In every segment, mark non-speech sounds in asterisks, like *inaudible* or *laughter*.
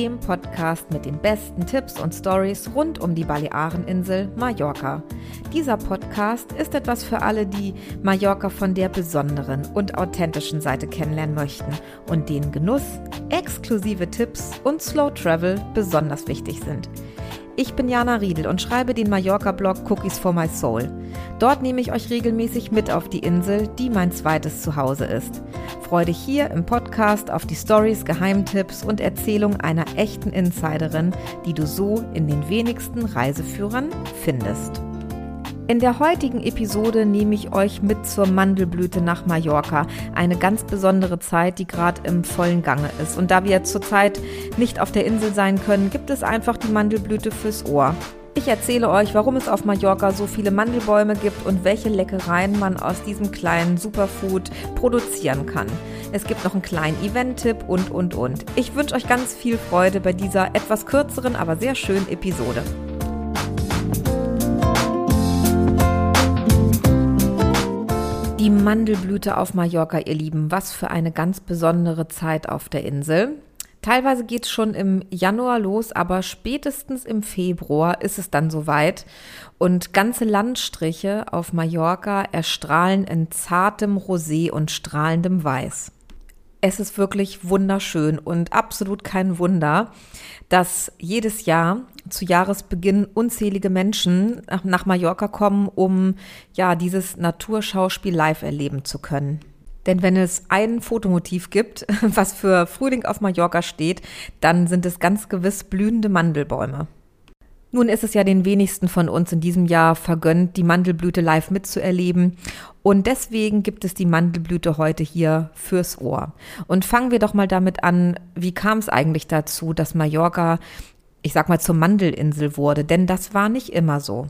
dem Podcast mit den besten Tipps und Stories rund um die Baleareninsel Mallorca. Dieser Podcast ist etwas für alle, die Mallorca von der besonderen und authentischen Seite kennenlernen möchten und denen Genuss, exklusive Tipps und Slow Travel besonders wichtig sind. Ich bin Jana Riedel und schreibe den Mallorca-Blog Cookies for My Soul. Dort nehme ich euch regelmäßig mit auf die Insel, die mein zweites Zuhause ist. Freue dich hier im Podcast auf die Stories, Geheimtipps und Erzählung einer echten Insiderin, die du so in den wenigsten Reiseführern findest. In der heutigen Episode nehme ich euch mit zur Mandelblüte nach Mallorca. Eine ganz besondere Zeit, die gerade im vollen Gange ist. Und da wir zurzeit nicht auf der Insel sein können, gibt es einfach die Mandelblüte fürs Ohr. Ich erzähle euch, warum es auf Mallorca so viele Mandelbäume gibt und welche Leckereien man aus diesem kleinen Superfood produzieren kann. Es gibt noch einen kleinen Event-Tipp und, und, und. Ich wünsche euch ganz viel Freude bei dieser etwas kürzeren, aber sehr schönen Episode. Die Mandelblüte auf Mallorca, ihr Lieben, was für eine ganz besondere Zeit auf der Insel. Teilweise geht es schon im Januar los, aber spätestens im Februar ist es dann soweit. Und ganze Landstriche auf Mallorca erstrahlen in zartem Rosé und strahlendem Weiß. Es ist wirklich wunderschön und absolut kein Wunder, dass jedes Jahr zu Jahresbeginn unzählige Menschen nach Mallorca kommen, um ja dieses Naturschauspiel live erleben zu können. Denn wenn es ein Fotomotiv gibt, *laughs* was für Frühling auf Mallorca steht, dann sind es ganz gewiss blühende Mandelbäume. Nun ist es ja den wenigsten von uns in diesem Jahr vergönnt, die Mandelblüte live mitzuerleben. Und deswegen gibt es die Mandelblüte heute hier fürs Ohr. Und fangen wir doch mal damit an, wie kam es eigentlich dazu, dass Mallorca, ich sag mal, zur Mandelinsel wurde? Denn das war nicht immer so.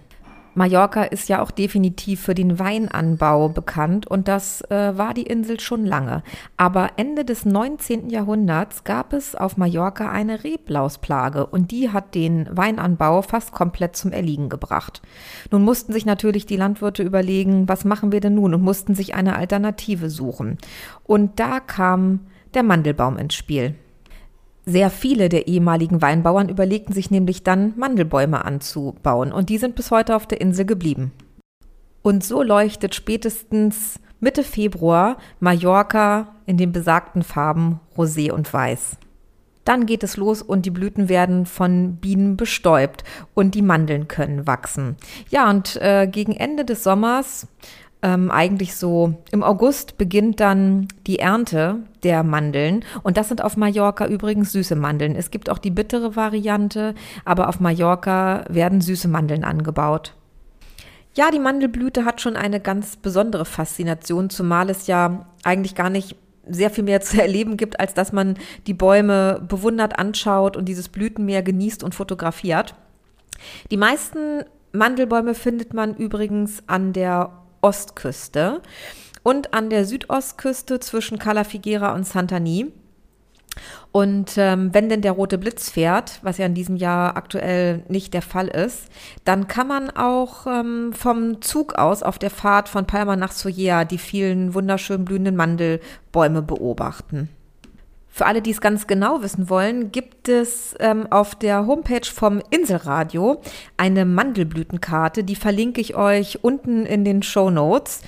Mallorca ist ja auch definitiv für den Weinanbau bekannt und das äh, war die Insel schon lange. Aber Ende des 19. Jahrhunderts gab es auf Mallorca eine Reblausplage und die hat den Weinanbau fast komplett zum Erliegen gebracht. Nun mussten sich natürlich die Landwirte überlegen, was machen wir denn nun und mussten sich eine Alternative suchen. Und da kam der Mandelbaum ins Spiel. Sehr viele der ehemaligen Weinbauern überlegten sich nämlich dann, Mandelbäume anzubauen, und die sind bis heute auf der Insel geblieben. Und so leuchtet spätestens Mitte Februar Mallorca in den besagten Farben Rosé und Weiß. Dann geht es los und die Blüten werden von Bienen bestäubt und die Mandeln können wachsen. Ja, und äh, gegen Ende des Sommers ähm, eigentlich so im August beginnt dann die Ernte der Mandeln. Und das sind auf Mallorca übrigens süße Mandeln. Es gibt auch die bittere Variante, aber auf Mallorca werden süße Mandeln angebaut. Ja, die Mandelblüte hat schon eine ganz besondere Faszination, zumal es ja eigentlich gar nicht sehr viel mehr *laughs* zu erleben gibt, als dass man die Bäume bewundert anschaut und dieses Blütenmeer genießt und fotografiert. Die meisten Mandelbäume findet man übrigens an der Ostküste und an der Südostküste zwischen Cala Figuera und Santani. Und ähm, wenn denn der rote Blitz fährt, was ja in diesem Jahr aktuell nicht der Fall ist, dann kann man auch ähm, vom Zug aus auf der Fahrt von Palma nach Soja die vielen wunderschön blühenden Mandelbäume beobachten. Für alle, die es ganz genau wissen wollen, gibt es ähm, auf der Homepage vom Inselradio eine Mandelblütenkarte. Die verlinke ich euch unten in den Show Notes.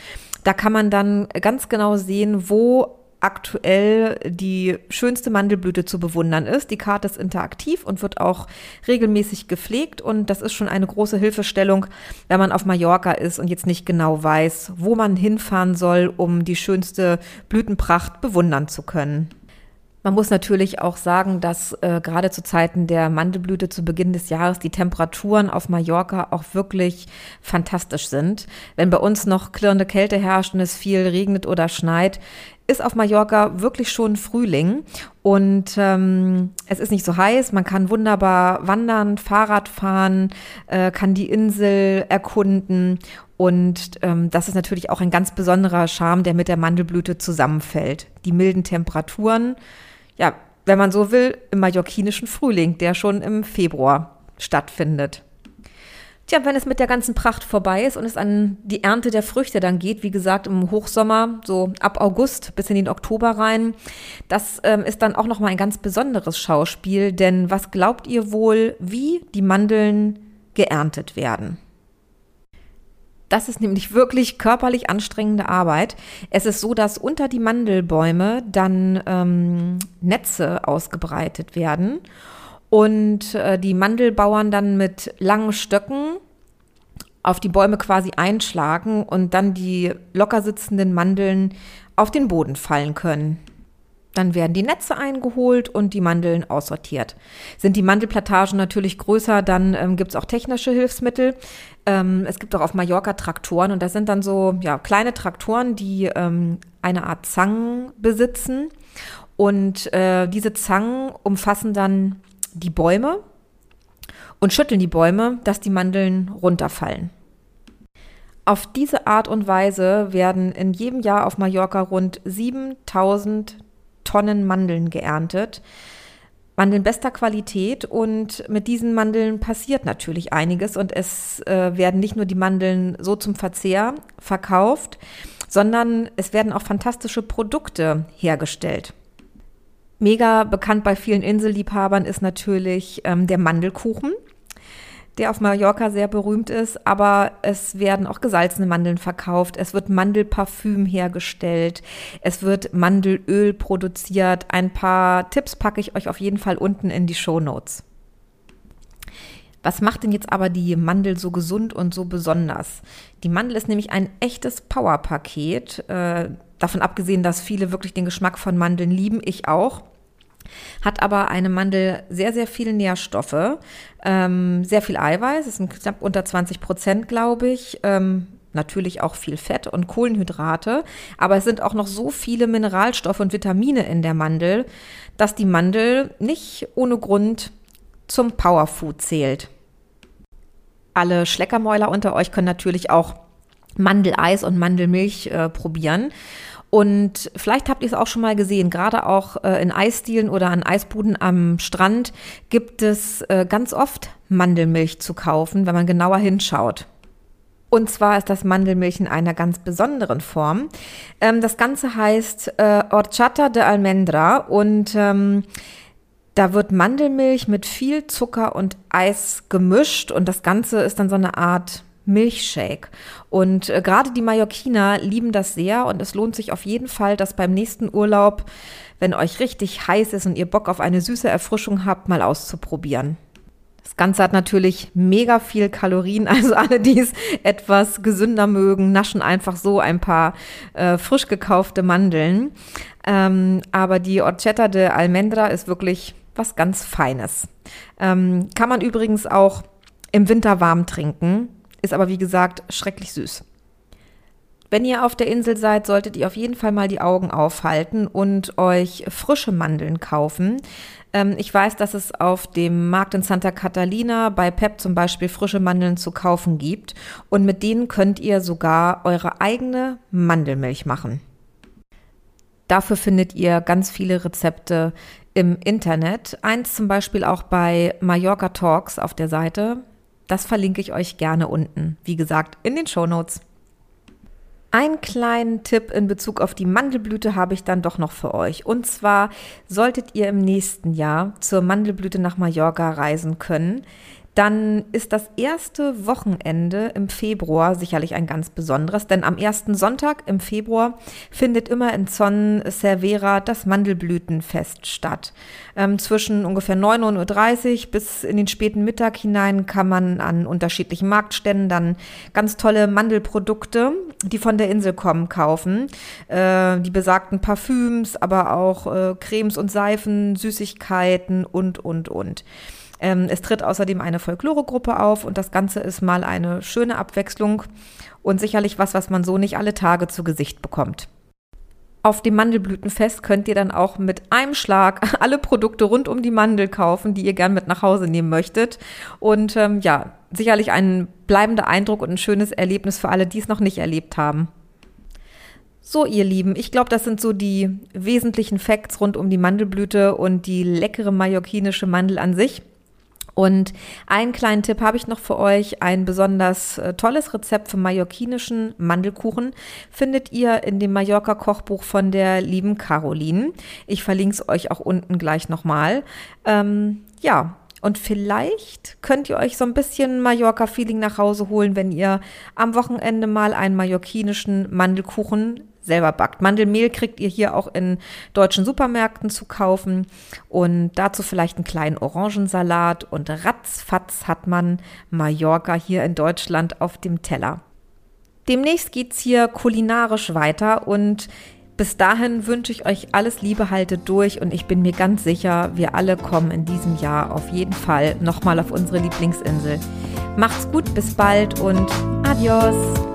Da kann man dann ganz genau sehen, wo aktuell die schönste Mandelblüte zu bewundern ist. Die Karte ist interaktiv und wird auch regelmäßig gepflegt und das ist schon eine große Hilfestellung, wenn man auf Mallorca ist und jetzt nicht genau weiß, wo man hinfahren soll, um die schönste Blütenpracht bewundern zu können. Man muss natürlich auch sagen, dass äh, gerade zu Zeiten der Mandelblüte zu Beginn des Jahres die Temperaturen auf Mallorca auch wirklich fantastisch sind. Wenn bei uns noch klirrende Kälte herrscht und es viel regnet oder schneit, ist auf Mallorca wirklich schon Frühling und ähm, es ist nicht so heiß. Man kann wunderbar wandern, Fahrrad fahren, äh, kann die Insel erkunden und ähm, das ist natürlich auch ein ganz besonderer Charme, der mit der Mandelblüte zusammenfällt. Die milden Temperaturen, ja, wenn man so will, im mallorquinischen Frühling, der schon im Februar stattfindet. Tja, wenn es mit der ganzen Pracht vorbei ist und es an die Ernte der Früchte dann geht, wie gesagt, im Hochsommer, so ab August bis in den Oktober rein, das ähm, ist dann auch nochmal ein ganz besonderes Schauspiel, denn was glaubt ihr wohl, wie die Mandeln geerntet werden? Das ist nämlich wirklich körperlich anstrengende Arbeit. Es ist so, dass unter die Mandelbäume dann ähm, Netze ausgebreitet werden und äh, die Mandelbauern dann mit langen Stöcken auf die Bäume quasi einschlagen und dann die locker sitzenden Mandeln auf den Boden fallen können. Dann werden die Netze eingeholt und die Mandeln aussortiert. Sind die Mandelplantagen natürlich größer, dann ähm, gibt es auch technische Hilfsmittel. Ähm, es gibt auch auf Mallorca Traktoren und das sind dann so ja, kleine Traktoren, die ähm, eine Art Zangen besitzen. Und äh, diese Zangen umfassen dann die Bäume und schütteln die Bäume, dass die Mandeln runterfallen. Auf diese Art und Weise werden in jedem Jahr auf Mallorca rund 7000 Tonnen Mandeln geerntet. Mandeln bester Qualität und mit diesen Mandeln passiert natürlich einiges und es äh, werden nicht nur die Mandeln so zum Verzehr verkauft, sondern es werden auch fantastische Produkte hergestellt. Mega bekannt bei vielen Inselliebhabern ist natürlich ähm, der Mandelkuchen der auf Mallorca sehr berühmt ist, aber es werden auch gesalzene Mandeln verkauft, es wird Mandelparfüm hergestellt, es wird Mandelöl produziert. Ein paar Tipps packe ich euch auf jeden Fall unten in die Show Notes. Was macht denn jetzt aber die Mandel so gesund und so besonders? Die Mandel ist nämlich ein echtes Powerpaket. Äh, davon abgesehen, dass viele wirklich den Geschmack von Mandeln lieben, ich auch hat aber eine Mandel sehr, sehr viele Nährstoffe, ähm, sehr viel Eiweiß, es sind knapp unter 20 Prozent, glaube ich. Ähm, natürlich auch viel Fett und Kohlenhydrate, aber es sind auch noch so viele Mineralstoffe und Vitamine in der Mandel, dass die Mandel nicht ohne Grund zum Powerfood zählt. Alle Schleckermäuler unter euch können natürlich auch Mandeleis und Mandelmilch äh, probieren. Und vielleicht habt ihr es auch schon mal gesehen, gerade auch äh, in Eisdielen oder an Eisbuden am Strand gibt es äh, ganz oft Mandelmilch zu kaufen, wenn man genauer hinschaut. Und zwar ist das Mandelmilch in einer ganz besonderen Form. Ähm, das Ganze heißt äh, Horchata de Almendra und ähm, da wird Mandelmilch mit viel Zucker und Eis gemischt und das Ganze ist dann so eine Art Milchshake. Und äh, gerade die Mallorquiner lieben das sehr und es lohnt sich auf jeden Fall, das beim nächsten Urlaub, wenn euch richtig heiß ist und ihr Bock auf eine süße Erfrischung habt, mal auszuprobieren. Das Ganze hat natürlich mega viel Kalorien, *laughs* also alle, die es etwas gesünder mögen, naschen einfach so ein paar äh, frisch gekaufte Mandeln. Ähm, aber die Orchetta de Almendra ist wirklich was ganz Feines. Ähm, kann man übrigens auch im Winter warm trinken ist aber wie gesagt schrecklich süß. Wenn ihr auf der Insel seid, solltet ihr auf jeden Fall mal die Augen aufhalten und euch frische Mandeln kaufen. Ähm, ich weiß, dass es auf dem Markt in Santa Catalina bei Pep zum Beispiel frische Mandeln zu kaufen gibt und mit denen könnt ihr sogar eure eigene Mandelmilch machen. Dafür findet ihr ganz viele Rezepte im Internet. Eins zum Beispiel auch bei Mallorca Talks auf der Seite. Das verlinke ich euch gerne unten, wie gesagt, in den Show Notes. Einen kleinen Tipp in Bezug auf die Mandelblüte habe ich dann doch noch für euch. Und zwar solltet ihr im nächsten Jahr zur Mandelblüte nach Mallorca reisen können, dann ist das erste Wochenende im Februar sicherlich ein ganz besonderes, denn am ersten Sonntag im Februar findet immer in Son Cervera das Mandelblütenfest statt. Ähm, zwischen ungefähr 9.30 Uhr bis in den späten Mittag hinein kann man an unterschiedlichen Marktständen dann ganz tolle Mandelprodukte, die von der Insel kommen, kaufen. Äh, die besagten Parfüms, aber auch äh, Cremes und Seifen, Süßigkeiten und, und, und. Ähm, es tritt außerdem eine Folkloregruppe auf und das Ganze ist mal eine schöne Abwechslung und sicherlich was, was man so nicht alle Tage zu Gesicht bekommt. Auf dem Mandelblütenfest könnt ihr dann auch mit einem Schlag *laughs* alle Produkte rund um die Mandel kaufen, die ihr gern mit nach Hause nehmen möchtet. Und ähm, ja, sicherlich ein bleibender Eindruck und ein schönes Erlebnis für alle, die es noch nicht erlebt haben. So, ihr Lieben, ich glaube, das sind so die wesentlichen Facts rund um die Mandelblüte und die leckere mallorquinische Mandel an sich. Und einen kleinen Tipp habe ich noch für euch. Ein besonders äh, tolles Rezept für mallorquinischen Mandelkuchen findet ihr in dem Mallorca-Kochbuch von der lieben Caroline. Ich verlinke es euch auch unten gleich nochmal. Ähm, ja, und vielleicht könnt ihr euch so ein bisschen Mallorca-Feeling nach Hause holen, wenn ihr am Wochenende mal einen mallorquinischen Mandelkuchen selber backt. Mandelmehl kriegt ihr hier auch in deutschen Supermärkten zu kaufen und dazu vielleicht einen kleinen Orangensalat und ratzfatz hat man Mallorca hier in Deutschland auf dem Teller. Demnächst geht's hier kulinarisch weiter und bis dahin wünsche ich euch alles Liebe, haltet durch und ich bin mir ganz sicher, wir alle kommen in diesem Jahr auf jeden Fall nochmal auf unsere Lieblingsinsel. Macht's gut, bis bald und adios!